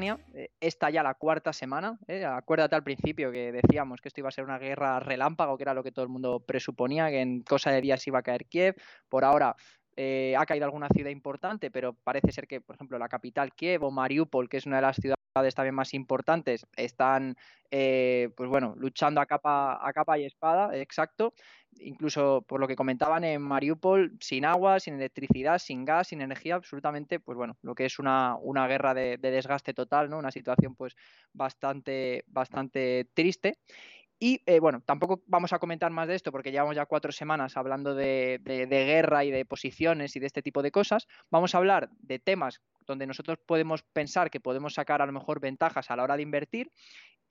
Ucrania. Eh, esta ya la cuarta semana. Eh, acuérdate al principio que decíamos que esto iba a ser una guerra relámpago, que era lo que todo el mundo presuponía, que en cosa de días iba a caer Kiev. Por ahora eh, ha caído alguna ciudad importante, pero parece ser que, por ejemplo, la capital Kiev o Mariupol, que es una de las ciudades también más importantes, están, pues bueno, luchando a capa, a capa y espada, exacto incluso por lo que comentaban en Mariupol, sin agua, sin electricidad, sin gas, sin energía, absolutamente, pues bueno, lo que es una, una guerra de, desgaste total, ¿no? Una situación pues bastante, bastante triste. Y eh, bueno, tampoco vamos a comentar más de esto porque llevamos ya cuatro semanas hablando de, guerra y de posiciones y de este tipo de cosas. Vamos a hablar de temas donde nosotros podemos pensar que podemos sacar a lo mejor ventajas a la hora de invertir.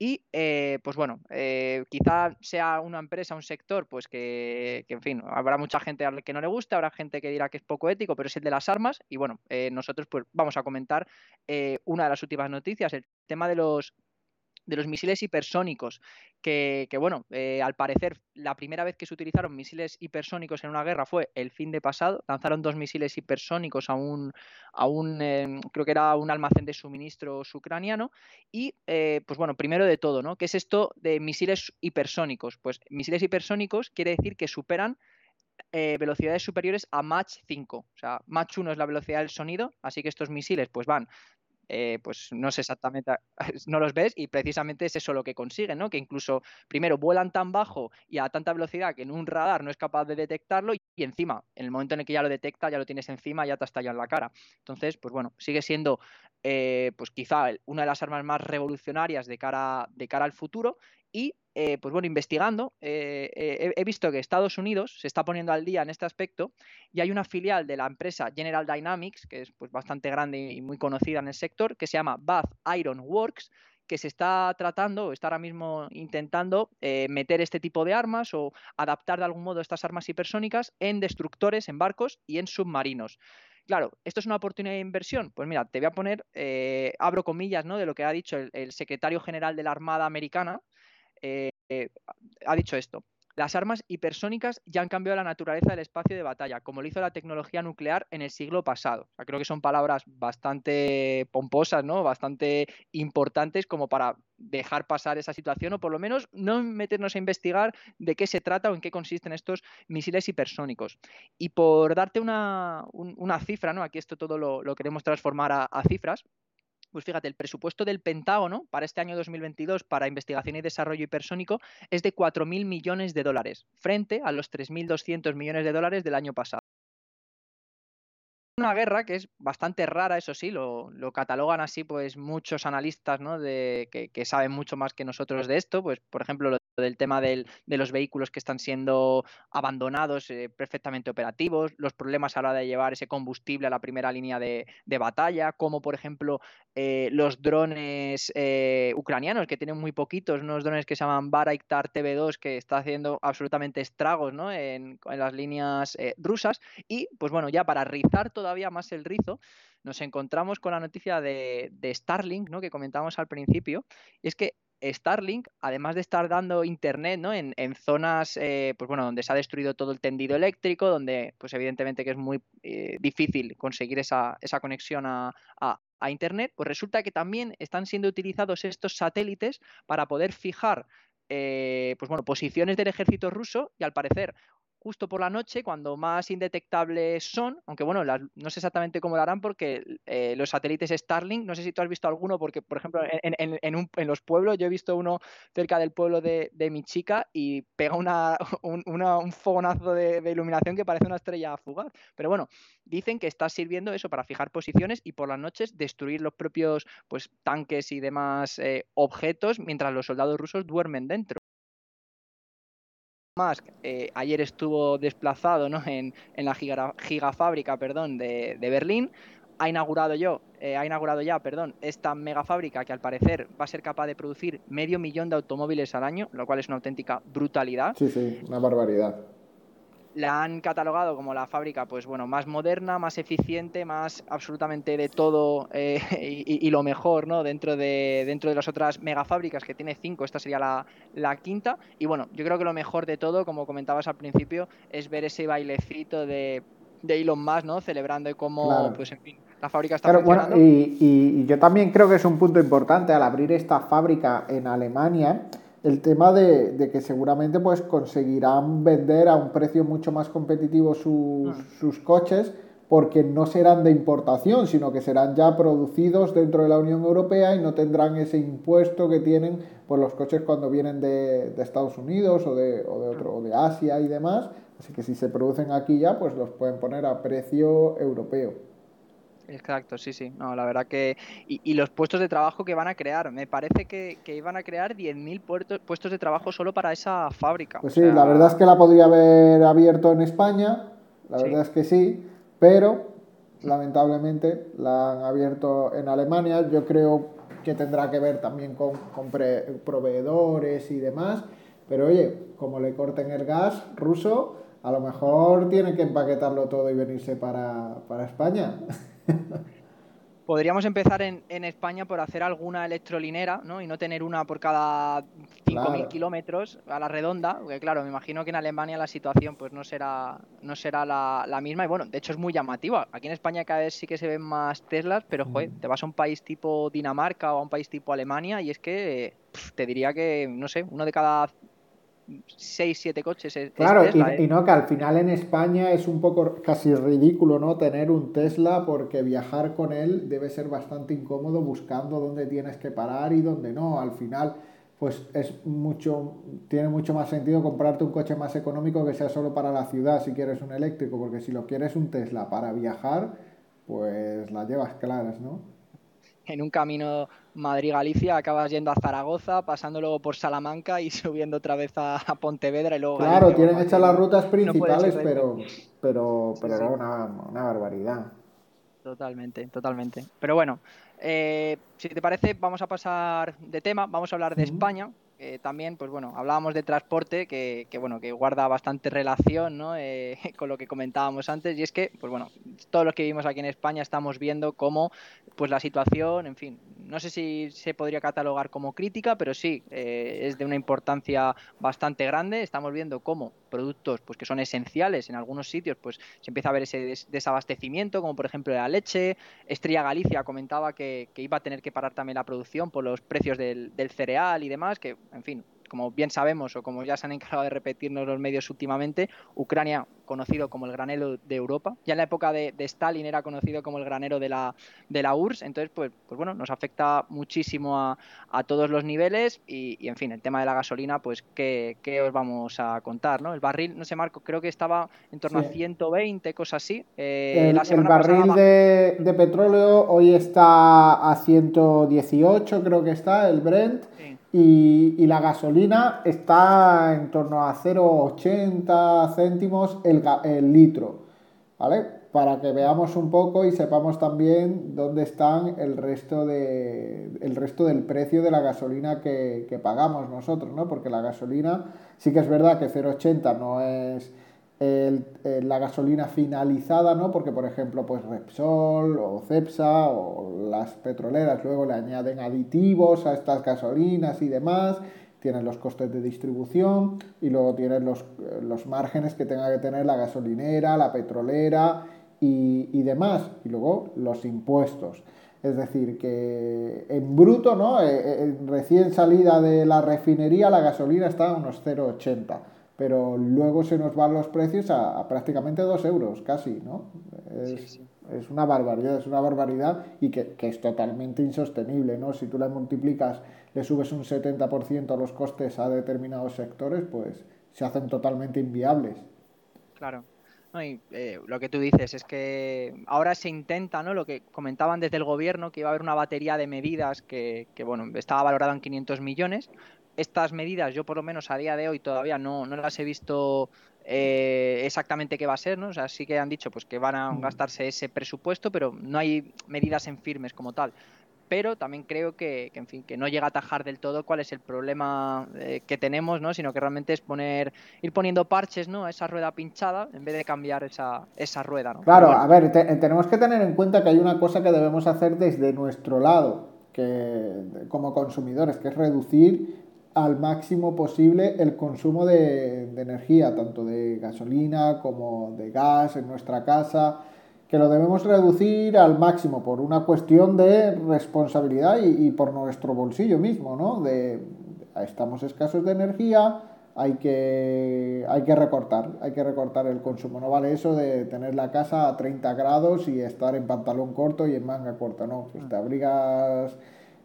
Y eh, pues bueno, eh, quizá sea una empresa, un sector, pues que, en fin, habrá mucha gente a la que no le guste, habrá gente que dirá que es poco ético, pero es el de las armas. Y bueno, nosotros pues vamos a comentar una de las últimas noticias, el tema de los de los misiles hipersónicos, que, bueno, eh, al parecer la primera vez que se utilizaron misiles hipersónicos en una guerra fue el fin de pasado, lanzaron dos misiles hipersónicos a un, a un em, creo que era un almacén de suministros ucraniano, y eh, pues bueno, primero de todo, ¿no? ¿Qué es esto de misiles hipersónicos? Pues misiles hipersónicos quiere decir que superan eh, velocidades superiores a Mach 5. O sea, Mach 1 es la velocidad del sonido, así que estos misiles pues van eh, pues no sé exactamente, no los ves y precisamente es eso lo que consiguen, ¿no? Que incluso primero vuelan tan bajo y a tanta velocidad que en un radar no es capaz de detectarlo y, encima, en el momento en el que ya lo detecta, ya lo tienes encima, ya te ha estallado en la cara. Entonces, pues bueno, sigue siendo eh, pues quizá una de las armas más revolucionarias de cara, de cara al futuro y eh, pues bueno, investigando, eh, he, visto que Estados Unidos se está poniendo al día en este aspecto y hay una filial de la empresa General Dynamics, que es pues, bastante grande y muy conocida en el sector, que se llama Bath Iron Works, que se está tratando, está ahora mismo intentando eh, meter este tipo de armas o adaptar de algún modo estas armas hipersónicas en destructores, en barcos y en submarinos. Claro, ¿esto es una oportunidad de inversión? Pues mira, te voy a poner, abro comillas, ¿no? De lo que ha dicho el secretario general de la Armada Americana, eh, ha dicho esto. Las armas hipersónicas ya han cambiado la naturaleza del espacio de batalla, como lo hizo la tecnología nuclear en el siglo pasado. creo que son palabras bastante pomposas, ¿no? Bastante importantes como para dejar pasar esa situación o por lo menos no meternos a investigar de qué se trata o en qué consisten estos misiles hipersónicos. Y por darte una, cifra, ¿no? Aquí esto todo lo, queremos transformar a cifras. Pues fíjate, el presupuesto del Pentágono para este año 2022 para investigación y desarrollo hipersónico es de 4.000 millones de dólares, frente a los 3.200 millones de dólares del año pasado una guerra que es bastante rara, eso sí, lo, catalogan así pues muchos analistas ¿no? de, que, saben mucho más que nosotros de esto, pues por ejemplo lo del tema de los vehículos que están siendo abandonados eh, perfectamente operativos, los problemas a la hora de llevar ese combustible a la primera línea de, batalla, como por ejemplo eh, los drones eh, ucranianos que tienen muy poquitos, unos drones que se llaman Baraitar TV2 que está haciendo absolutamente estragos ¿no? en, las líneas rusas y pues bueno, ya para rizar toda todavía más el rizo, nos encontramos con la noticia de, Starlink, ¿no? que comentábamos al principio, y es que Starlink, además de estar dando internet ¿no? en, zonas eh, pues bueno, donde se ha destruido todo el tendido eléctrico, donde pues evidentemente que es muy eh, difícil conseguir esa, conexión a, internet, pues resulta que también están siendo utilizados estos satélites para poder fijar eh, pues bueno, posiciones del ejército ruso y al parecer justo por la noche, cuando más indetectables son, aunque bueno, no sé exactamente cómo lo harán porque eh, los satélites Starlink, no sé si tú has visto alguno, porque por ejemplo en, los pueblos, yo he visto uno cerca del pueblo de, mi chica y pega una, un, fogonazo de, iluminación que parece una estrella fugaz. Pero bueno, dicen que está sirviendo eso para fijar posiciones y por las noches destruir los propios pues, tanques y demás eh, objetos mientras los soldados rusos duermen dentro. Musk eh, ayer estuvo desplazado ¿no? en, la gigafábrica perdón, de, Berlín. Ha inaugurado yo, eh, ha inaugurado ya, perdón, esta megafábrica que al parecer va a ser capaz de producir medio millón de automóviles al año, lo cual es una auténtica brutalidad. Sí, sí, una barbaridad la han catalogado como la fábrica, pues bueno, más moderna, más eficiente, más absolutamente de todo eh, y, lo mejor, ¿no? Dentro de, dentro de las otras megafábricas, que tiene cinco, esta sería la, quinta. Y bueno, yo creo que lo mejor de todo, como comentabas al principio, es ver ese bailecito de, de Elon Musk, ¿no? Celebrando cómo, pues en fin, la fábrica está funcionando. y, y yo también creo que es un punto importante al abrir esta fábrica en Alemania el tema de, que seguramente pues conseguirán vender a un precio mucho más competitivo sus, ah. sus, coches porque no serán de importación, sino que serán ya producidos dentro de la Unión Europea y no tendrán ese impuesto que tienen por los coches cuando vienen de, Estados Unidos o de, o de, otro, o de Asia y demás. Así que si se producen aquí ya, pues los pueden poner a precio europeo. Exacto, sí, sí. No, la verdad que. Y, los puestos de trabajo que van a crear. Me parece que, iban a crear 10.000 puestos de trabajo solo para esa fábrica. Pues sí, la verdad es que la podría haber abierto en España. La verdad es que sí. Pero, lamentablemente, la han abierto en Alemania. Yo creo que tendrá que ver también con, proveedores y demás. Pero oye, como le corten el gas ruso, a lo mejor tienen que empaquetarlo todo y venirse para, para España. Podríamos empezar en, España por hacer alguna electrolinera, ¿no? Y no tener una por cada 5.000 kilómetros a la redonda, porque claro, me imagino que en Alemania la situación pues no será, no será la, misma. Y bueno, de hecho es muy llamativa. Aquí en España cada vez sí que se ven más Teslas, pero joder, te vas a un país tipo Dinamarca o a un país tipo Alemania y es que te diría que, no sé, uno de cada 6, 7 coches. claro, y, ¿eh? y, no, que al final en España es un poco casi ridículo, ¿no? Tener un Tesla porque viajar con él debe ser bastante incómodo buscando dónde tienes que parar y dónde no. Al final, pues es mucho, tiene mucho más sentido comprarte un coche más económico que sea solo para la ciudad si quieres un eléctrico, porque si lo quieres un Tesla para viajar, pues la llevas claras, ¿no? En un camino Madrid-Galicia acabas yendo a Zaragoza, pasando luego por Salamanca y subiendo otra vez a, Pontevedra y luego... Claro, tienen hechas las rutas principales, pero, pero, pero Una, una, barbaridad. Totalmente, totalmente. Pero bueno, eh, si te parece, vamos a pasar de tema, vamos a hablar de España, también, pues bueno, hablábamos de transporte que, bueno, que guarda bastante relación ¿no? Eh, con lo que comentábamos antes y es que, pues bueno, todos los que vivimos aquí en España estamos viendo cómo, pues la situación, en fin, no sé si se podría catalogar como crítica, pero sí, eh, es de una importancia bastante grande. Estamos viendo cómo productos pues, que son esenciales en algunos sitios, pues se empieza a ver ese desabastecimiento, como por ejemplo la leche. Estrella Galicia comentaba que, iba a tener que parar también la producción por los precios del, del cereal y demás, que en fin, como bien sabemos o como ya se han encargado de repetirnos los medios últimamente, Ucrania conocido como el granero de Europa. Ya en la época de, Stalin era conocido como el granero de la, de la URSS. Entonces, pues, pues bueno, nos afecta muchísimo a, todos los niveles y, en fin, el tema de la gasolina, pues, ¿qué, os vamos a contar? ¿no? El barril, no sé, Marco, creo que estaba en torno a 120, cosas así. Eh, el, barril de, petróleo hoy está a 118, creo que está, el Brent. Y, la gasolina está en torno a 0,80 céntimos el, litro, ¿vale? Para que veamos un poco y sepamos también dónde están el resto, de, el resto del precio de la gasolina que pagamos nosotros, ¿no? Porque la gasolina sí que es verdad que 0,80 no es el, la gasolina finalizada, ¿no? Porque, por ejemplo, pues Repsol o Cepsa o las petroleras luego le añaden aditivos a estas gasolinas y demás, tienen los costes de distribución y luego tienen los, los márgenes que tenga que tener la gasolinera, la petrolera y, y demás, y luego los impuestos. Es decir, que en bruto, ¿no? Eh, eh, recién salida de la refinería, la gasolina está a unos 0,80 pero luego se nos van los precios a, prácticamente 2 euros, casi, ¿no? Es, es, una barbaridad, es una barbaridad y que, que, es totalmente insostenible, ¿no? Si tú le multiplicas, le subes un 70% a los costes a determinados sectores, pues se hacen totalmente inviables. Claro. No, y, eh, lo que tú dices es que ahora se intenta, ¿no? Lo que comentaban desde el gobierno, que iba a haber una batería de medidas que, que bueno, estaba valorada en 500 millones, estas medidas yo por lo menos a día de hoy todavía no, no las he visto eh, exactamente qué va a ser, ¿no? O sea, sí que han dicho pues que van a mm. gastarse ese presupuesto, pero no hay medidas en firmes como tal. Pero también creo que, en fin, que no llega a atajar del todo cuál es el problema eh, que tenemos, ¿no? Sino que realmente es poner, ir poniendo parches, ¿no? A esa rueda pinchada en vez de cambiar esa, esa rueda, ¿no? Claro, a ver, tenemos que tener en cuenta que hay una cosa que debemos hacer desde nuestro lado, que como consumidores, que es reducir al máximo posible el consumo de, energía, tanto de gasolina como de gas en nuestra casa, que lo debemos reducir al máximo por una cuestión de responsabilidad y, por nuestro bolsillo mismo, ¿no? De, estamos escasos de energía, hay que, hay que recortar, hay que recortar el consumo. No vale eso de tener la casa a 30 grados y estar en pantalón corto y en manga corta, no, pues te abrigas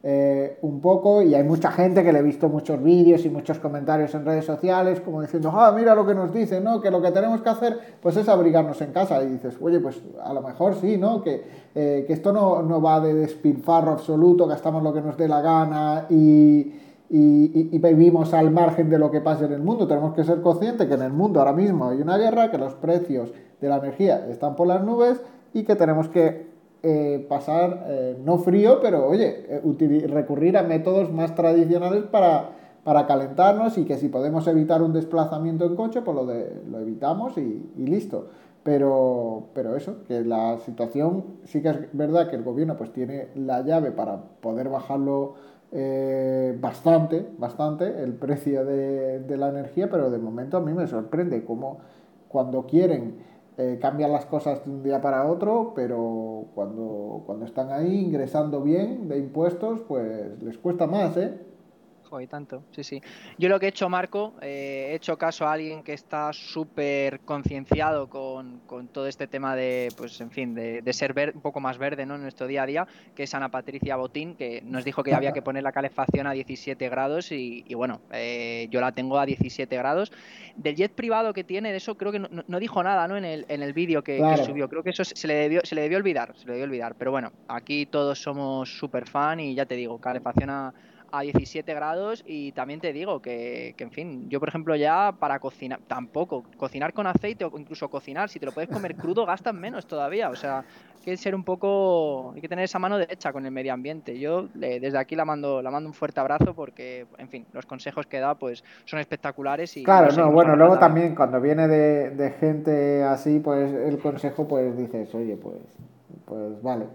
eh, un poco y hay mucha gente que le he visto muchos vídeos y muchos comentarios en redes sociales como diciendo, ah, mira lo que nos dicen, ¿no? Que lo que tenemos que hacer pues es abrigarnos en casa y dices, oye, pues a lo mejor sí, ¿no? Que, eh, esto no, va de despilfarro absoluto, gastamos lo que nos dé la gana y, y, vivimos al margen de lo que pasa en el mundo. Tenemos que ser conscientes que en el mundo ahora mismo hay una guerra, que los precios de la energía están por las nubes y que tenemos que eh, pasar, eh, no frío, pero oye, eh, recurrir a métodos más tradicionales para, para, calentarnos y que si podemos evitar un desplazamiento en coche, pues lo, de, lo evitamos y, listo. Pero, pero eso, que la situación sí que es verdad que el gobierno pues tiene la llave para poder bajarlo bastante, bastante el precio de, de la energía, pero de momento a mí me sorprende cómo cuando quieren eh, cambian las cosas de un día para otro, pero cuando, cuando están ahí ingresando bien de impuestos, pues les cuesta más, ¿eh? Y tanto, sí, sí. Yo lo que he hecho, Marco, eh, he hecho caso a alguien que está súper concienciado con, todo este tema de, pues, en fin, de, ser un poco más verde ¿no? en nuestro día a día, que es Ana Patricia Botín, que nos dijo que había que poner la calefacción a 17 grados y, bueno, eh, yo la tengo a 17 grados. Del jet privado que tiene, de eso creo que no, dijo nada ¿no? en el, en el vídeo que, subió. Creo que eso se le, debió, se le debió olvidar, se le debió olvidar. Pero bueno, aquí todos somos súper fan y ya te digo, calefacción a a 17 grados y también te digo que, que, en fin, yo por ejemplo ya para cocinar, tampoco, cocinar con aceite o incluso cocinar, si te lo puedes comer crudo gastas menos todavía, o sea, hay que ser un poco, hay que tener esa mano derecha con el medio ambiente. Yo desde aquí la mando, la mando un fuerte abrazo porque, en fin, los consejos que da pues son espectaculares y... Claro, no, bueno, luego también cuando viene de, de gente así, pues el consejo pues dices, oye, pues, pues vale,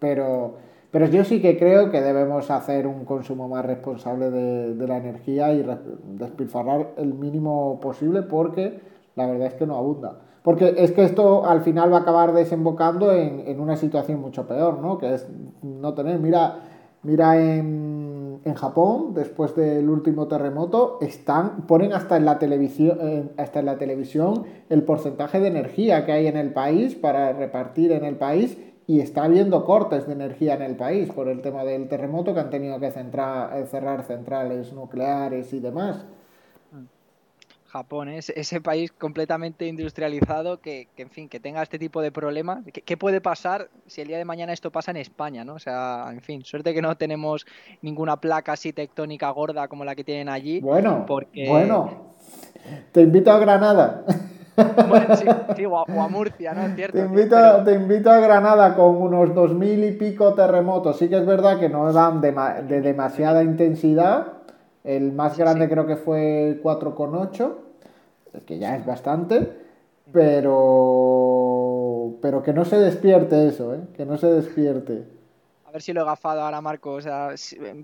pero pero yo sí que creo que debemos hacer un consumo más responsable de, la energía y despilfarrar el mínimo posible porque la verdad es que no abunda. Porque es que esto al final va a acabar desembocando en, una situación mucho peor, ¿no? Que es no tener, mira, mira en, Japón, después del último terremoto, están, ponen hasta en la televisión, hasta en la televisión el porcentaje de energía que hay en el país para repartir en el país y está habiendo cortes de energía en el país por el tema del terremoto que han tenido que eh, cerrar centrales nucleares y demás. Japón, es ese país completamente industrializado que, en fin, que tenga este tipo de problemas. ¿Qué, puede pasar si el día de mañana esto pasa en España, no? O sea, en fin, suerte que no tenemos ninguna placa así tectónica gorda como la que tienen allí. Bueno, bueno, te invito a Granada. Bueno, sí, o, a, Murcia, ¿no? Es cierto. Te invito, te invito a Granada con unos dos mil y pico terremotos. Sí que es verdad que no dan de, de demasiada intensidad. El más grande creo que fue 4,8, que ya es bastante, pero, pero que no se despierte eso, ¿eh? que no se despierte ver si lo he gafado ahora, Marco. O sea,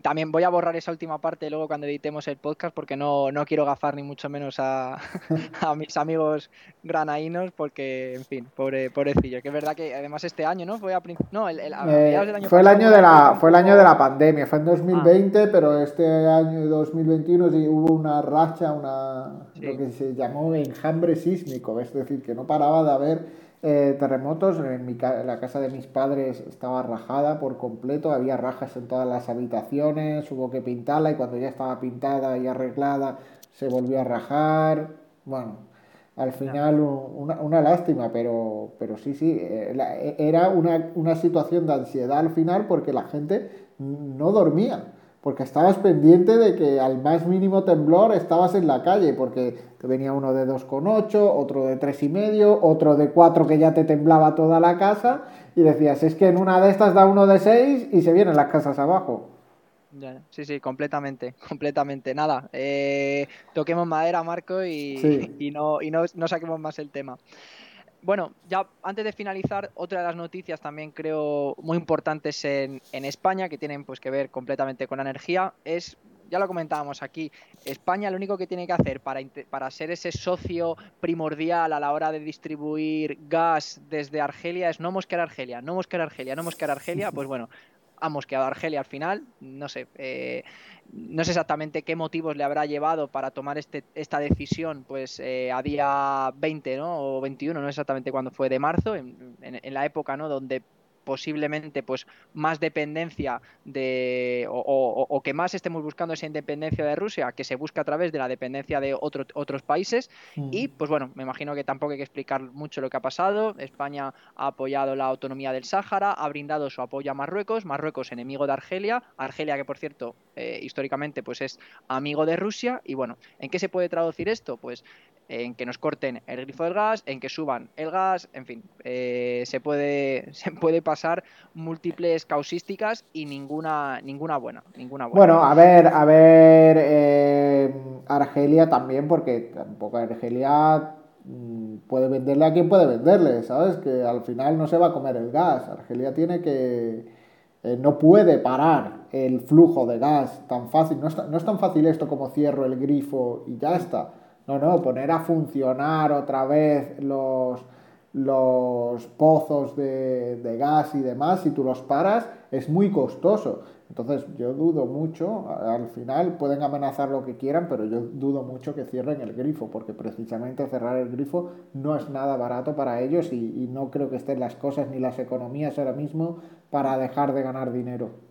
también voy a borrar esa última parte luego cuando editemos el podcast porque no, no quiero gafar ni mucho menos a, a mis amigos granaínos porque, en fin, pobre, pobrecillo. Que es verdad que además este año, ¿no? Fue, a, no, el, el, eh, fue el año de la fue el año de la pandemia, fue en 2020, ah. pero este año 2021 sí hubo una racha, una lo que se llamó enjambre sísmico, es decir, que no paraba de haber eh, terremotos, en, mi, la casa de mis padres estaba rajada por completo, había rajas en todas las habitaciones, hubo que pintarla y cuando ya estaba pintada y arreglada se volvió a rajar. Bueno, al final una, lástima, pero, pero sí, sí, eh, e, era una, una situación de ansiedad al final porque la gente no dormía porque estabas pendiente de que al más mínimo temblor estabas en la calle, porque te venía uno de 2,8, otro de 3,5, otro de 4 que ya te temblaba toda la casa, y decías, es que en una de estas da uno de 6 y se vienen las casas abajo. sí, sí, completamente, completamente. Nada, eh, toquemos madera, Marco, y, y, no, y no, no saquemos más el tema. Bueno, ya antes de finalizar, otra de las noticias también creo muy importantes en, España, que tienen pues que ver completamente con la energía, es, ya lo comentábamos aquí, España lo único que tiene que hacer para, para ser ese socio primordial a la hora de distribuir gas desde Argelia es no mosquear Argelia, no mosquear Argelia, no mosquear Argelia, pues bueno, ha mosqueado Argelia al final, no sé, eh, no sé exactamente qué motivos le habrá llevado para tomar este, esta decisión, pues eh, a día 20 ¿no? o 21, no exactamente cuándo fue de marzo, en, en, la época ¿no? donde posiblemente pues más dependencia de o, que más estemos buscando esa independencia de Rusia que se busca a través de la dependencia de otros países. Mm. y pues bueno me imagino que tampoco hay que explicar mucho lo que ha pasado. España ha apoyado la autonomía del Sáhara ha brindado su apoyo a Marruecos. Marruecos enemigo de Argelia. Argelia que por cierto eh, históricamente pues es amigo de Rusia. Y bueno ¿en qué se puede traducir esto? pues en que nos corten el grifo del gas, en que suban el gas, en fin, eh, se, puede, se puede pasar múltiples causísticas y ninguna, ninguna buena, ninguna Bueno, a ver, a ver, eh, Argelia también, porque tampoco Argelia mm, puede venderle a quien puede venderle, ¿sabes? Que al final no se va a comer el gas. Argelia tiene que... Eh, no puede parar el flujo de gas tan fácil. No no es tan fácil esto como cierro el grifo y ya está no, no, poner a funcionar otra vez los, los pozos de, gas y demás, si tú los paras, es muy costoso. Entonces yo dudo mucho, al final pueden amenazar lo que quieran, pero yo dudo mucho que cierren el grifo, porque precisamente cerrar el grifo no es nada barato para ellos y, y no creo que estén las cosas ni las economías ahora mismo para dejar de ganar dinero.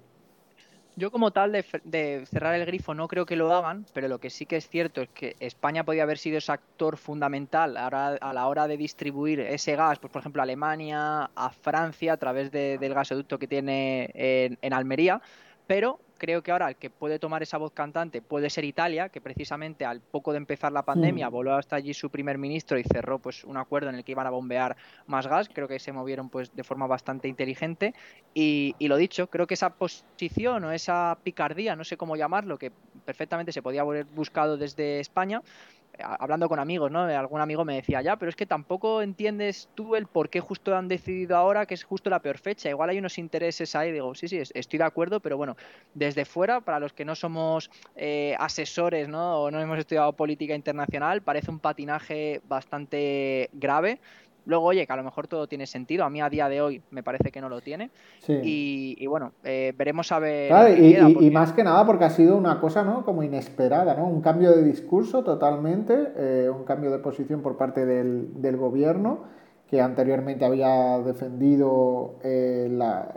Yo como tal de, cerrar el grifo no creo que lo hagan, pero lo que sí que es cierto es que España podría haber sido ese actor fundamental a, la hora de distribuir ese gas, pues por ejemplo a Alemania, a Francia a través del gasoducto que tiene en Almería, pero creo que ahora el que puede tomar esa voz cantante puede ser Italia, que precisamente al poco de empezar la pandemia voló hasta allí su primer ministro y cerró pues un acuerdo en el que iban a bombear más gas. Creo que se movieron pues de forma bastante inteligente y, y lo dicho, creo que esa posición o esa picardía, no sé cómo llamarlo, que perfectamente se podía haber buscado desde España, hablando con amigos, ¿no? Algún amigo me decía, ya, pero es que tampoco entiendes tú el por qué justo han decidido ahora que es justo la peor fecha. Igual hay unos intereses ahí. Digo, sí, sí, estoy de acuerdo, pero bueno, desde fuera, para los que no somos eh, asesores, ¿no? O no hemos estudiado política internacional, parece un patinaje bastante grave. Luego, oye, que a lo mejor todo tiene sentido. A mí a día de hoy me parece que no lo tiene. Y, bueno, eh, veremos a ver. y, más que nada porque ha sido una cosa, ¿no? Como inesperada, ¿no? Un cambio de discurso totalmente, eh, un cambio de posición por parte del, gobierno que anteriormente había defendido eh, la,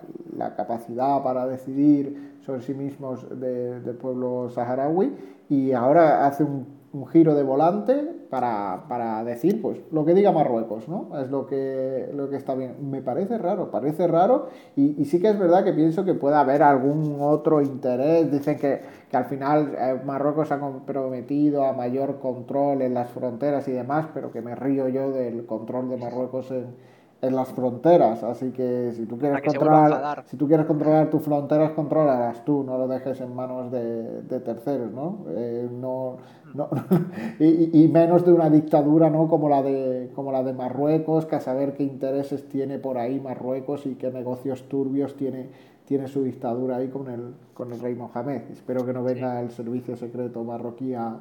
capacidad para decidir sobre sí mismos del pueblo saharaui y ahora hace un un giro de volante para, para, decir pues lo que diga Marruecos, ¿no? Es lo que, lo que está bien. Me parece raro, parece raro y, y sí que es verdad que pienso que puede haber algún otro interés. Dicen que, que al final eh, Marruecos ha comprometido a mayor control en las fronteras y demás, pero que me río yo del control de Marruecos en, en las fronteras, así que si tú quieres controlar, si tú quieres controlar tus fronteras, controlarás tú, no lo dejes en manos de, de terceros, ¿no? Eh, no, no y, y, menos de una dictadura, ¿no? Como la de como la de Marruecos, que a saber qué intereses tiene por ahí Marruecos y qué negocios turbios tiene tiene su dictadura ahí con el con el rey Mohamed. Espero que no venga el servicio secreto marroquí a,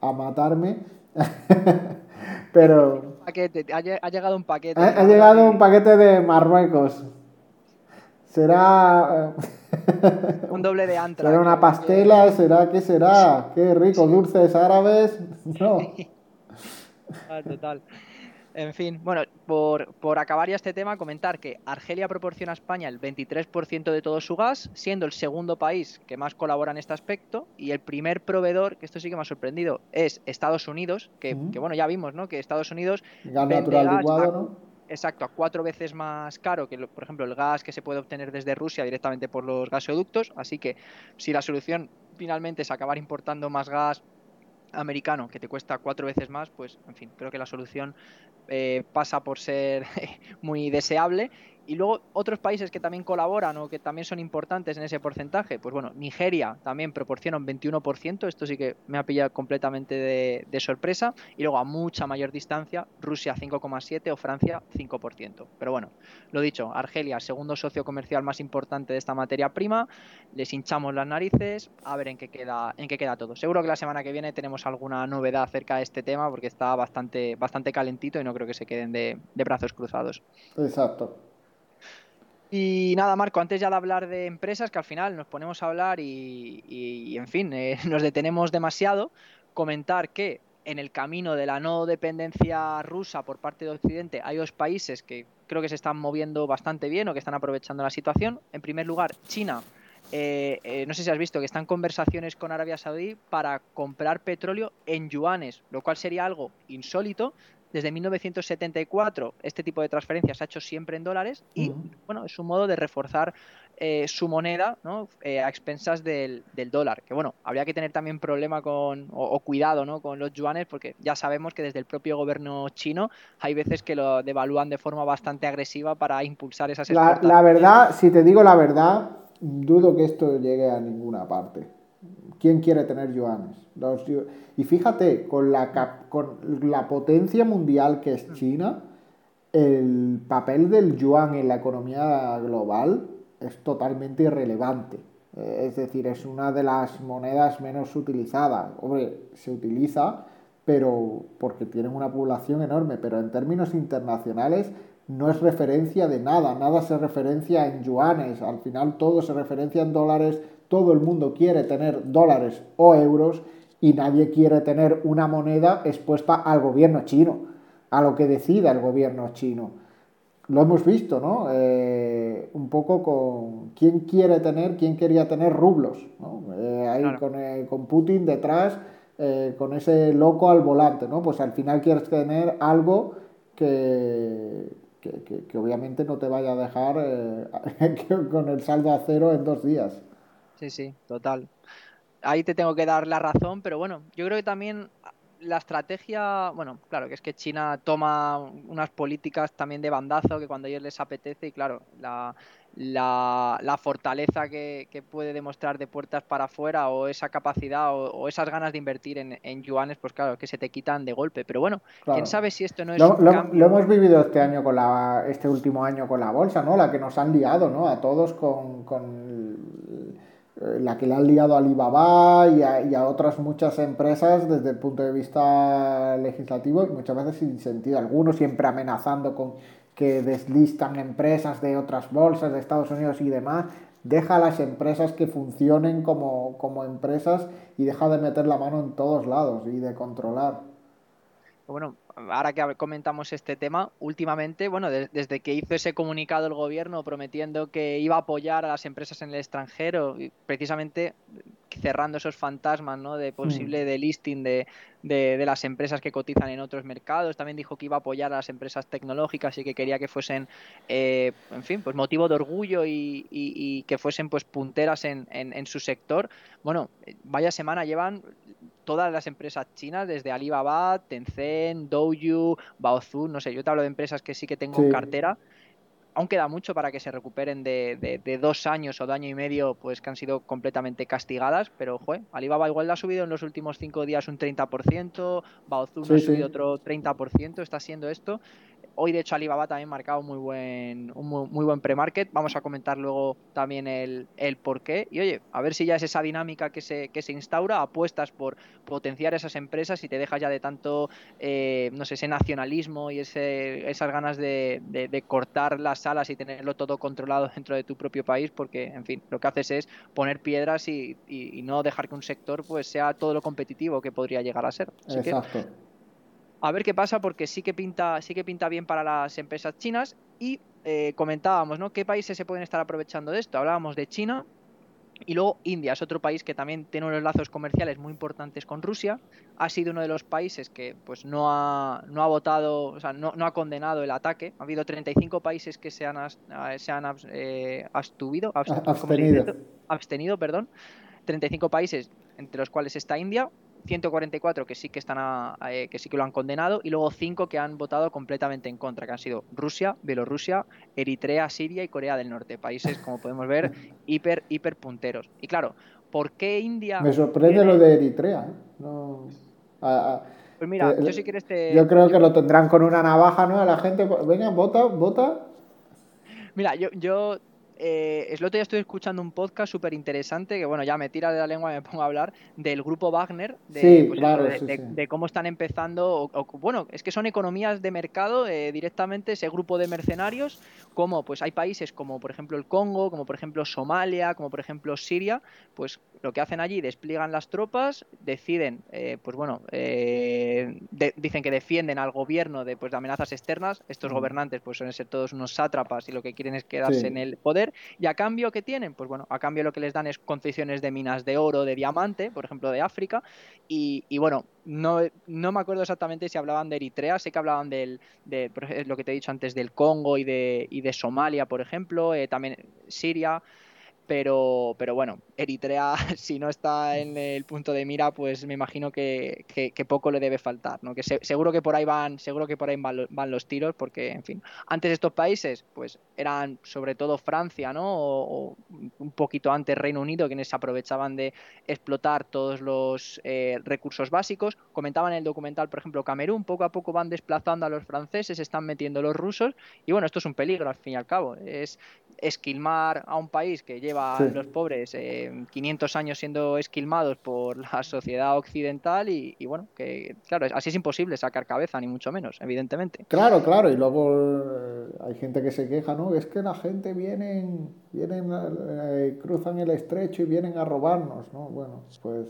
a matarme. Pero. ha, llegado un paquete. Ha, llegado un paquete de Marruecos. Será. Eh, un doble de antra. Será una pastela, será, ¿qué será? Qué rico, dulces árabes. No. Ah, total. En fin, bueno, por, por, acabar ya este tema, comentar que Argelia proporciona a España el 23% de todo su gas, siendo el segundo país que más colabora en este aspecto, y el primer proveedor, que esto sí que me ha sorprendido, es Estados Unidos, que, bueno, ya vimos, ¿no? Que Estados Unidos... Gas natural licuado, ¿no? exacto, a cuatro veces más caro que, por ejemplo, el gas que se puede obtener desde Rusia directamente por los gasoductos. Así que si la solución finalmente es acabar importando más gas americano que te cuesta cuatro veces más, pues en fin, creo que la solución eh, pasa por ser muy deseable y luego otros países que también colaboran o que también son importantes en ese porcentaje, pues bueno, Nigeria también proporciona un 21%, esto sí que me ha pillado completamente de, sorpresa, y luego a mucha mayor distancia, Rusia 5,7% o Francia 5%. Pero bueno, lo dicho, Argelia, segundo socio comercial más importante de esta materia prima, les hinchamos las narices, a ver en qué queda, en qué queda todo. Seguro que la semana que viene tenemos alguna novedad acerca de este tema porque está bastante, bastante calentito y no creo que se queden de brazos cruzados. Exacto. Y nada, Marco, antes ya de hablar de empresas, que al final nos ponemos a hablar y, en fin, eh, nos detenemos demasiado, comentar que en el camino de la no dependencia rusa por parte de Occidente hay dos países que creo que se están moviendo bastante bien o que están aprovechando la situación. En primer lugar, China. Eh, eh, no sé si has visto que están conversaciones con Arabia Saudí para comprar petróleo en yuanes, lo cual sería algo insólito desde 1974 este tipo de transferencias se ha hecho siempre en dólares y bueno, es un modo de reforzar eh, su moneda ¿no? Eh, a expensas del, dólar. Que bueno, habría que tener también problema con, o, cuidado ¿no? con los yuanes porque ya sabemos que desde el propio gobierno chino hay veces que lo devalúan de forma bastante agresiva para impulsar esas la, la verdad, si te digo la verdad, dudo que esto llegue a ninguna parte. ¿Quién quiere tener yuanes? y fíjate, con la, con la potencia mundial que es China, el papel del yuan en la economía global es totalmente irrelevante. Eh, es decir, es una de las monedas menos utilizadas. Hombre, se utiliza, pero porque tienen una población enorme, pero en términos internacionales no es referencia de nada, nada se referencia en yuanes, al final todo se referencia en dólares, todo el mundo quiere tener dólares o euros y nadie quiere tener una moneda expuesta al gobierno chino, a lo que decida el gobierno chino. Lo hemos visto, ¿no? Eh, un poco con quién quiere tener, quién quería tener rublos, ¿no? Eh, ahí eh, con, Putin detrás, con ese loco al volante, ¿no? Pues al final quieres tener algo que, que obviamente no te vaya a dejar con el saldo a cero en dos días. Sí, sí, total. Ahí te tengo que dar la razón, pero bueno, yo creo que también la estrategia, bueno, claro, que es que China toma unas políticas también de bandazo que cuando a ellos les apetece y claro, la, la, fortaleza que, puede demostrar de puertas para afuera o esa capacidad o, esas ganas de invertir en, yuanes, pues claro, que se te quitan de golpe. Pero bueno, quién sabe si esto no es... Lo, lo, hemos vivido este año con la, este último año con la bolsa, ¿no? La que nos han liado, ¿no? A todos con, con la que le han liado a Alibaba y a, y a, otras muchas empresas desde el punto de vista legislativo y muchas veces sin sentido alguno, siempre amenazando con que deslistan empresas de otras bolsas de Estados Unidos y demás. Deja a las empresas que funcionen como, como empresas y deja de meter la mano en todos lados y de controlar. Bueno, ahora que comentamos este tema, últimamente, bueno, desde que hizo ese comunicado el gobierno prometiendo que iba a apoyar a las empresas en el extranjero, precisamente cerrando esos fantasmas ¿no? de posible mm. delisting de, de, las empresas que cotizan en otros mercados. También dijo que iba a apoyar a las empresas tecnológicas y que quería que fuesen, eh, en fin, pues motivo de orgullo y, y, que fuesen pues punteras en, en, en, su sector. Bueno, vaya semana llevan todas las empresas chinas, desde Alibaba, Tencent, Douyu, Baozu, no sé, yo te hablo de empresas que sí que tengo en cartera. Aún queda mucho para que se recuperen de, de, dos años o de año y medio, pues que han sido completamente castigadas, pero jue, Alibaba igual ha subido en los últimos cinco días un 30%, Baozu ha subido otro 30%, está siendo esto. Hoy, de hecho, Alibaba también ha marcado muy buen, un muy, buen pre-market. Vamos a comentar luego también el, el por qué. Y oye, a ver si ya es esa dinámica que se, que se instaura, apuestas por potenciar esas empresas y te dejas ya de tanto, eh, no sé, ese nacionalismo y ese, esas ganas de, de, cortar las salas y tenerlo todo controlado dentro de tu propio país, porque, en fin, lo que haces es poner piedras y, y, no dejar que un sector pues sea todo lo competitivo que podría llegar a ser. Exacto a ver qué pasa porque sí que pinta, sí que pinta bien para las empresas chinas y eh, comentábamos, ¿no? ¿Qué países se pueden estar aprovechando de esto? Hablábamos de China, Y luego India es otro país que también tiene unos lazos comerciales muy importantes con Rusia. Ha sido uno de los países que pues no ha, no ha votado, o sea, no, no ha condenado el ataque. Ha habido 35 países que se han, se han eh, abstuvido, abstenido. abstenido, perdón. 35 países, entre los cuales está India, 144 que sí que están eh, que sí que lo han condenado y luego 5 que han votado completamente en contra, que han sido Rusia, Bielorrusia, Eritrea, Siria y Corea del Norte, países como podemos ver hiper hiper punteros. Y claro, ¿por qué India Me sorprende lo de Eritrea, ¿eh? pues mira, yo si quieres te... Yo creo que lo tendrán con una navaja, ¿no? A la gente, venga, vota, vota. Mira, yo, yo eh, es lo que ya estoy escuchando un podcast súper interesante que, bueno, ya me tira de la lengua y me pongo a hablar del grupo Wagner, de, pues, cómo están empezando, o, bueno, es que son economías de mercado eh, directamente, ese grupo de mercenarios, como pues hay países como por ejemplo el Congo, como por ejemplo Somalia, como por ejemplo Siria, pues lo que hacen allí, despliegan las tropas, deciden, eh, pues bueno, eh, dicen que defienden al gobierno de, pues, de amenazas externas, estos gobernantes pues suelen ser todos unos sátrapas y lo que quieren es quedarse en el poder, y a cambio ¿qué tienen? Pues bueno, a cambio lo que les dan es concesiones de minas de oro, de diamante, por ejemplo de África, y, bueno, no, no, me acuerdo exactamente si hablaban de Eritrea, sé que hablaban del, de lo que te he dicho antes del Congo y de, y de Somalia, por ejemplo, eh, también Siria, pero, pero bueno, Eritrea, si no está en el punto de mira, pues me imagino que, poco le debe faltar, ¿no? Que seguro que por ahí van, seguro que por ahí van, los tiros, porque, en fin, antes estos países, pues eran sobre todo Francia, ¿no? O, un poquito antes Reino Unido, quienes se aprovechaban de explotar todos los eh, recursos básicos. Comentaban en el documental, por ejemplo, Camerún, poco a poco van desplazando a los franceses, están metiendo los rusos, y bueno, esto es un peligro al fin y al cabo. Es esquilmar a un país que lleva los pobres 500 eh, años siendo esquilmados por la sociedad occidental y, bueno, que claro, así es imposible sacar cabeza, ni mucho menos, evidentemente. Claro, claro, y luego eh, hay gente que se queja, ¿no? Es que la gente viene, vienen, eh, cruzan el estrecho y vienen a robarnos, ¿no? Bueno, pues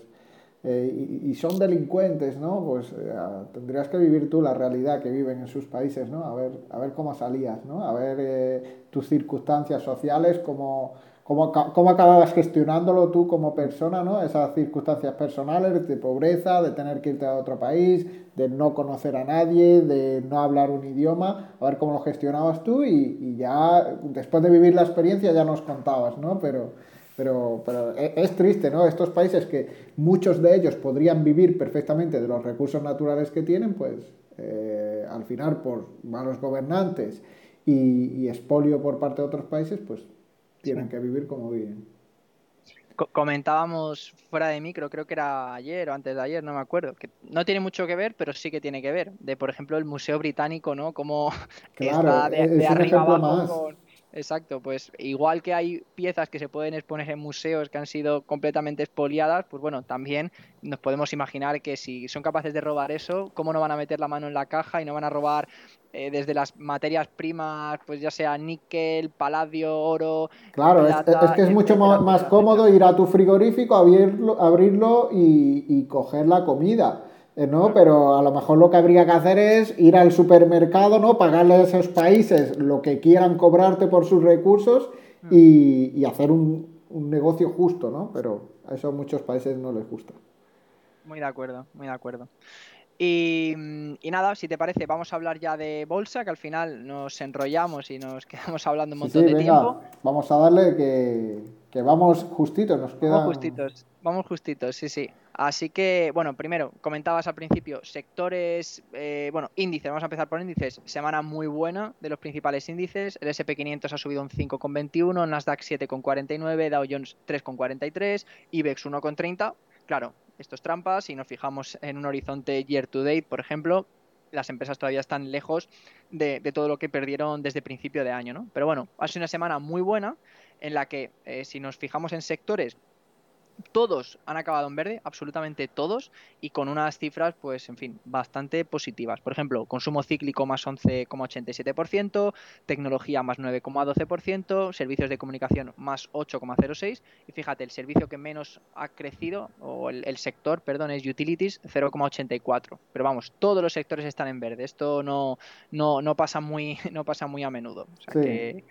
eh, y, son delincuentes, ¿no? Pues eh, tendrías que vivir tú la realidad que viven en sus países, ¿no? A ver, a ver cómo salías, ¿no? A ver eh, tus circunstancias sociales, cómo, cómo, cómo, acababas gestionándolo tú como persona, ¿no? Esas circunstancias personales de pobreza, de tener que irte a otro país, de no conocer a nadie, de no hablar un idioma, a ver cómo lo gestionabas tú y, y ya después de vivir la experiencia ya nos contabas, ¿no? Pero pero, pero e, es triste, ¿no? Estos países que muchos de ellos podrían vivir perfectamente de los recursos naturales que tienen, pues eh, al final por malos gobernantes y, y, expolio por parte de otros países, pues tienen que vivir como viven. Comentábamos fuera de micro, creo que era ayer o antes de ayer, no me acuerdo, que no tiene mucho que ver, pero sí que tiene que ver. De, por ejemplo, el Museo Británico, ¿no? Como está de, arriba abajo Exacto, pues igual que hay piezas que se pueden exponer en museos que han sido completamente expoliadas, pues bueno, también nos podemos imaginar que si son capaces de robar eso, ¿cómo no van a meter la mano en la caja y no van a robar eh, desde las materias primas, pues ya sea níquel, paladio, oro? Claro, es, que es mucho más, cómodo ir a tu frigorífico, abrirlo, abrirlo y, y coger la comida. Eh, ¿no? Pero a lo mejor lo que habría que hacer es ir al supermercado, ¿no? Pagarle a esos países lo que quieran cobrarte por sus recursos mm. y, hacer un, negocio justo, ¿no? Pero a eso a muchos países no les gusta. Muy de acuerdo, muy de acuerdo. Y, nada, si te parece, vamos a hablar ya de bolsa, que al final nos enrollamos y nos quedamos hablando un montón de tiempo. Vamos a darle que, que vamos justitos, nos quedan... Vamos justitos, vamos justitos, sí, sí. Así que, bueno, primero, comentabas al principio, sectores, eh, bueno, índices, vamos a empezar por índices, semana muy buena de los principales índices, el SP500 ha subido un 5,21, Nasdaq 7,49, Dow Jones 3,43, IBEX 1,30, claro, esto es trampa, si nos fijamos en un horizonte year to date, por ejemplo, las empresas todavía están lejos de, todo lo que perdieron desde principio de año, ¿no? Pero bueno, ha sido una semana muy buena en la que, eh, si nos fijamos en sectores, todos han acabado en verde, absolutamente todos, y con unas cifras, pues, en fin, bastante positivas. Por ejemplo, consumo cíclico más 11,87%, tecnología más 9,12%, servicios de comunicación más 8,06%, y fíjate, el servicio que menos ha crecido, o el, sector, perdón, es utilities, 0,84%. Pero vamos, todos los sectores están en verde. Esto no, no, no, pasa, muy, no pasa muy a menudo. O sea que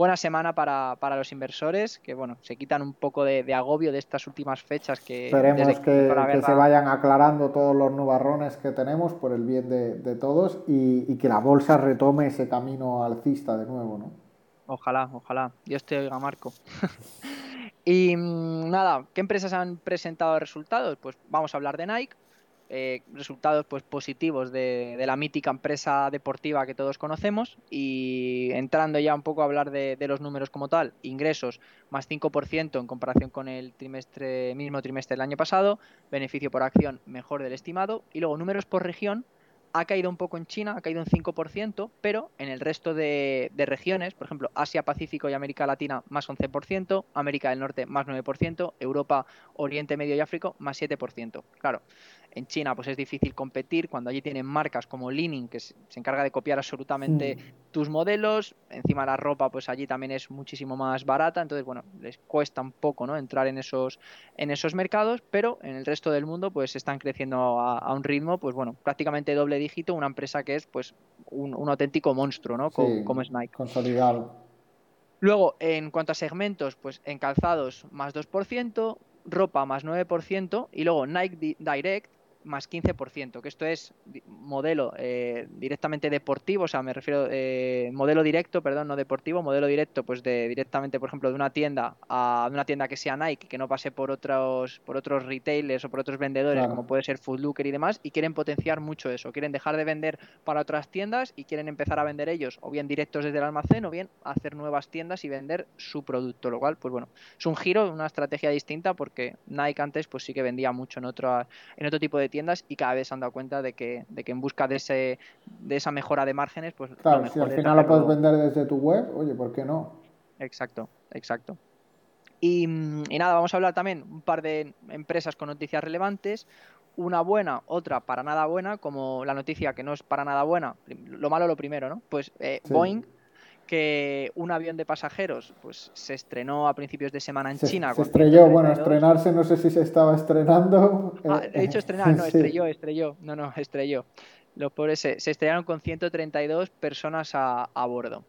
buena semana para, los inversores, que bueno, se quitan un poco de, agobio de estas últimas fechas que... Esperemos que, se vayan aclarando todos los nubarrones que tenemos por el bien de, todos y, que la bolsa retome ese camino alcista de nuevo, ¿no? Ojalá, ojalá. Dios te oiga, Marco. y mm, nada, ¿qué empresas han presentado resultados? Pues vamos a hablar de Nike eh, resultados pues, positivos de, la mítica empresa deportiva que todos conocemos y entrando ya un poco a hablar de, los números como tal, ingresos más 5% en comparación con el trimestre, mismo trimestre del año pasado, beneficio por acción mejor del estimado y luego números por región ha caído un poco en China, ha caído un 5%, pero en el resto de, regiones, por ejemplo, Asia, Pacífico y América Latina más 11%, América del Norte más 9%, Europa, Oriente Medio y África más 7%. Claro, en China pues es difícil competir cuando allí tienen marcas como Lining que se, encarga de copiar absolutamente mm. tus modelos, encima la ropa pues allí también es muchísimo más barata, entonces bueno, les cuesta un poco ¿no? entrar en esos, en esos mercados, pero en el resto del mundo pues están creciendo a, un ritmo pues bueno, prácticamente doble dígito, una empresa que es pues un, auténtico monstruo, ¿no? Como, como es Nike. Consolidado. Luego, en cuanto a segmentos, pues en calzados más 2%, ropa más 9% y luego Nike Direct, más 15%, que esto es modelo eh, directamente deportivo, o sea, me refiero eh, modelo directo, perdón, no deportivo, modelo directo, pues de directamente, por ejemplo, de una tienda a una tienda que sea Nike, que no pase por otros por otros retailers o por otros vendedores, como puede ser Food Looker y demás, y quieren potenciar mucho eso, quieren dejar de vender para otras tiendas y quieren empezar a vender ellos, o bien directos desde el almacén, o bien hacer nuevas tiendas y vender su producto, lo cual, pues bueno, es un giro, una estrategia distinta, porque Nike antes, pues sí que vendía mucho en otro, en otro tipo de tiendas y cada vez se han dado cuenta de que, de que en busca de, ese, de esa mejora de márgenes, pues... Claro, si al final lo puedes vender desde tu web, oye, ¿por qué no? Exacto, exacto. Y, y, nada, vamos a hablar también un par de empresas con noticias relevantes. Una buena, otra para nada buena, como la noticia que no es para nada buena. Lo malo lo primero, ¿no? Pues eh, Boeing que un avión de pasajeros pues se estrenó a principios de semana en China. Se estrelló, bueno, estrenarse no sé si se estaba estrenando. Ah, he dicho estrenar, no, estrelló, estrelló, no, no, estrelló. Los pobres se, se estrellaron con 132 personas a, a bordo.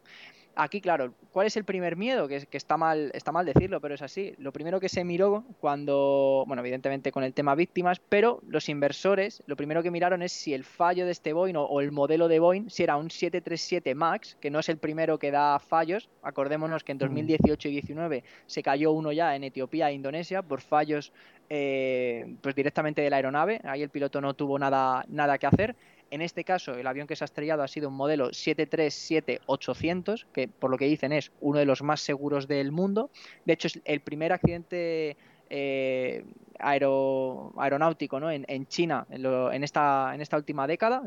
Aquí, claro, ¿cuál es el primer miedo? Que, que, está, mal, está mal decirlo, pero es así. Lo primero que se miró cuando, bueno, evidentemente con el tema víctimas, pero los inversores, lo primero que miraron es si el fallo de este Boeing o, el modelo de Boeing, si era un 737 MAX, que no es el primero que da fallos. Acordémonos que en 2018 y 2019 se cayó uno ya en Etiopía e Indonesia por fallos eh, pues directamente de la aeronave. Ahí el piloto no tuvo nada, nada que hacer. En este caso, el avión que se ha estrellado ha sido un modelo 737-800, que por lo que dicen es uno de los más seguros del mundo. De hecho, es el primer accidente eh, aeronáutico ¿no? en, China en, esta, en esta última década,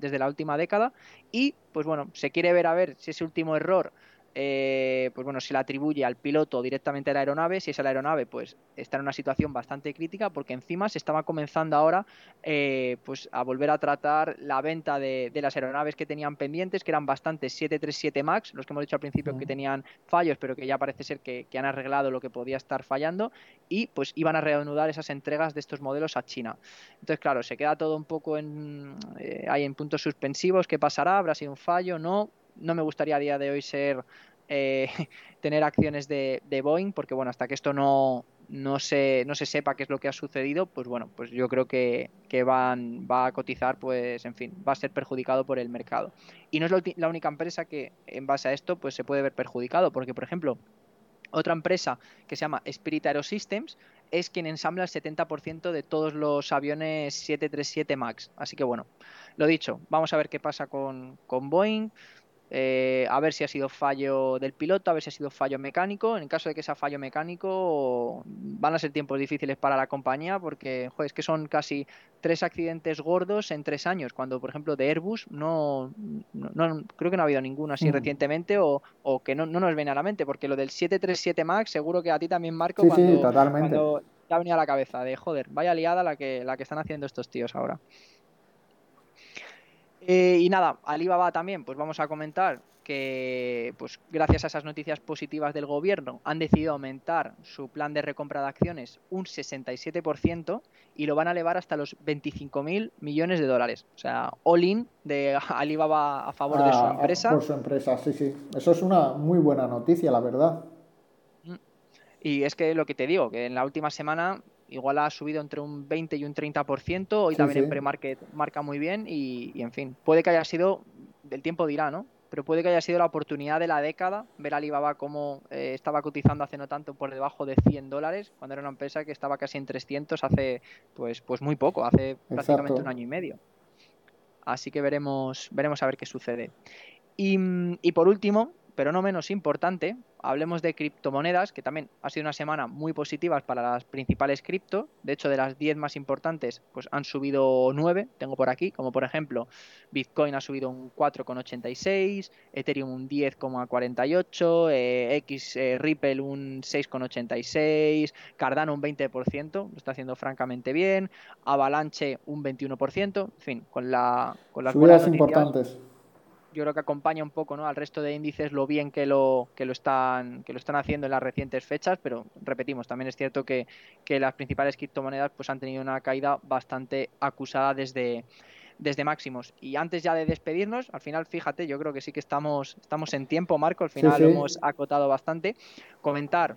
desde la última década. Y, pues bueno, se quiere ver a ver si ese último error eh, pues bueno, se le atribuye al piloto directamente a la aeronave. Si es la aeronave, pues está en una situación bastante crítica porque encima se estaba comenzando ahora eh, pues a volver a tratar la venta de, las aeronaves que tenían pendientes, que eran bastantes 737 MAX, los que hemos dicho al principio que tenían fallos, pero que ya parece ser que, han arreglado lo que podía estar fallando y pues iban a reanudar esas entregas de estos modelos a China. Entonces, claro, se queda todo un poco en, eh, ahí en puntos suspensivos. ¿Qué pasará? ¿Habrá sido un fallo? ¿No? No me gustaría a día de hoy ser eh, tener acciones de, Boeing, porque bueno, hasta que esto no, no, se, no se sepa qué es lo que ha sucedido, pues bueno, pues yo creo que, van, va a cotizar, pues en fin, va a ser perjudicado por el mercado. Y no es la, única empresa que en base a esto pues se puede ver perjudicado, porque por ejemplo, otra empresa que se llama Spirit Aerosystems es quien ensambla el 70% de todos los aviones 737 MAX. Así que bueno, lo dicho, vamos a ver qué pasa con, con Boeing. Eh, a ver si ha sido fallo del piloto, a ver si ha sido fallo mecánico. En caso de que sea fallo mecánico, van a ser tiempos difíciles para la compañía porque es que son casi tres accidentes gordos en tres años. Cuando, por ejemplo, de Airbus no, no, creo que no ha habido ninguno así mm. recientemente o, que no, nos viene a la mente. Porque lo del 737 MAX, seguro que a ti también, Marco, cuando, te ha venido a la cabeza de joder, vaya liada la que, la que están haciendo estos tíos ahora. Eh, y nada, Alibaba también, pues vamos a comentar que pues gracias a esas noticias positivas del gobierno han decidido aumentar su plan de recompra de acciones un 67% y lo van a elevar hasta los 25.000 millones de dólares. O sea, all-in de Alibaba a favor de su ah, empresa. Por su empresa, sí, sí. Eso es una muy buena noticia, la verdad. Y es que lo que te digo, que en la última semana igual ha subido entre un 20 y un 30%, hoy también en pre-market marca muy bien y, y, en fin, puede que haya sido, del tiempo dirá, ¿no? pero puede que haya sido la oportunidad de la década ver a Alibaba cómo eh, estaba cotizando hace no tanto por debajo de 100 dólares, cuando era una empresa que estaba casi en 300 hace pues, pues muy poco, hace prácticamente un año y medio. Así que veremos, veremos a ver qué sucede. Y, y por último, pero no menos importante, hablemos de criptomonedas, que también ha sido una semana muy positiva para las principales cripto. De hecho, de las 10 más importantes, pues han subido 9, tengo por aquí, como por ejemplo, Bitcoin ha subido un 4,86, Ethereum un 10,48, eh, X eh, Ripple un 6,86, Cardano un 20%, lo está haciendo francamente bien, Avalanche un 21%, en fin, con, la, con las Subidas importantes yo creo que acompaña un poco ¿no? al resto de índices lo bien que lo, que lo, están, que lo están haciendo en las recientes fechas, pero repetimos, también es cierto que, las principales criptomonedas pues, han tenido una caída bastante acusada desde, desde máximos. Y antes ya de despedirnos, al final, fíjate, yo creo que sí que estamos, estamos en tiempo, Marco, al final lo hemos acotado bastante. Comentar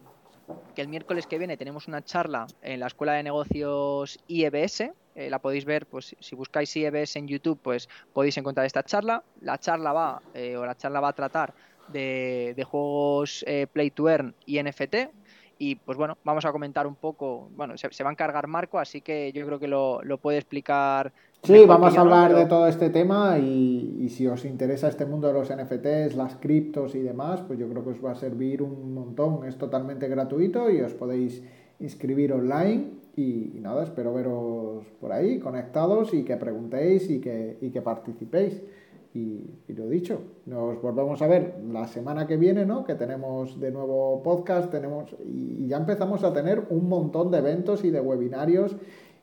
que el miércoles que viene tenemos una charla en la Escuela de Negocios IEBS. Eh, la podéis ver, pues si buscáis IEBS en YouTube, pues podéis encontrar esta charla. La charla va, eh, o la charla va a tratar de, juegos eh, Play to Earn y NFT. Y pues bueno, vamos a comentar un poco, bueno, se, va a encargar Marco, así que yo creo que lo, lo puede explicar Sí, vamos a hablar de todo este tema y, si os interesa este mundo de los NFTs, las criptos y demás, pues yo creo que os va a servir un montón. Es totalmente gratuito y os podéis inscribir online y, nada, espero veros por ahí conectados y que preguntéis y que, y que participéis. Y, y, lo dicho, nos volvemos a ver la semana que viene, ¿no? Que tenemos de nuevo podcast, tenemos y ya empezamos a tener un montón de eventos y de webinarios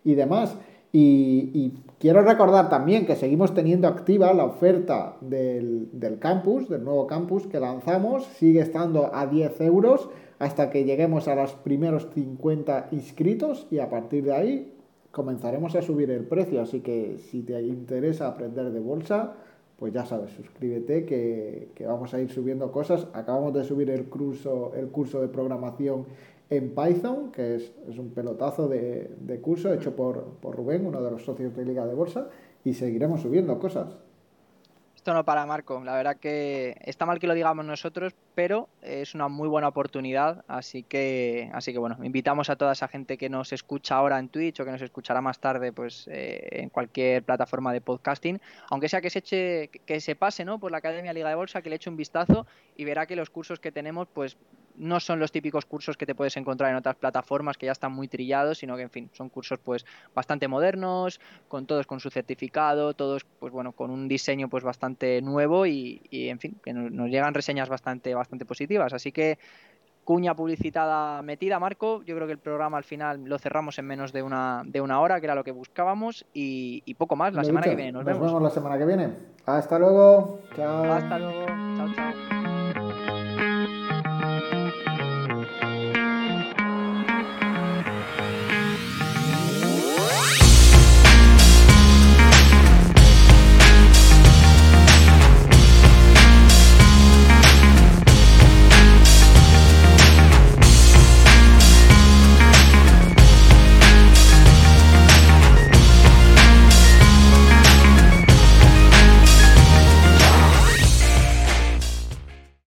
y demás. Y, quiero recordar también que seguimos teniendo activa la oferta del, campus, del nuevo campus que lanzamos. Sigue estando a 10 euros hasta que lleguemos a los primeros 50 inscritos y a partir de ahí comenzaremos a subir el precio. Así que si te interesa aprender de bolsa, pues ya sabes, suscríbete que, que, vamos a ir subiendo cosas. Acabamos de subir el curso, el curso de programación en Python, que es, un pelotazo de, curso hecho por, por, Rubén, uno de los socios de Liga de Bolsa, y seguiremos subiendo cosas. Esto no para, Marco. La verdad que está mal que lo digamos nosotros, pero es una muy buena oportunidad. Así que, así que bueno, invitamos a toda esa gente que nos escucha ahora en Twitch o que nos escuchará más tarde, pues eh, en cualquier plataforma de podcasting, aunque sea que se eche, que se pase, ¿no? Por la Academia Liga de Bolsa, que le eche un vistazo y verá que los cursos que tenemos, pues no son los típicos cursos que te puedes encontrar en otras plataformas que ya están muy trillados, sino que en fin, son cursos pues bastante modernos, con todos con su certificado, todos pues bueno, con un diseño pues bastante nuevo y, en fin, que nos, llegan reseñas bastante bastante positivas, así que cuña publicitada metida, Marco. Yo creo que el programa al final lo cerramos en menos de una, de una hora, que era lo que buscábamos, y, poco más. La semana que viene nos, nos vemos la semana que viene. Hasta luego. Chao. Hasta luego. Chao, chao.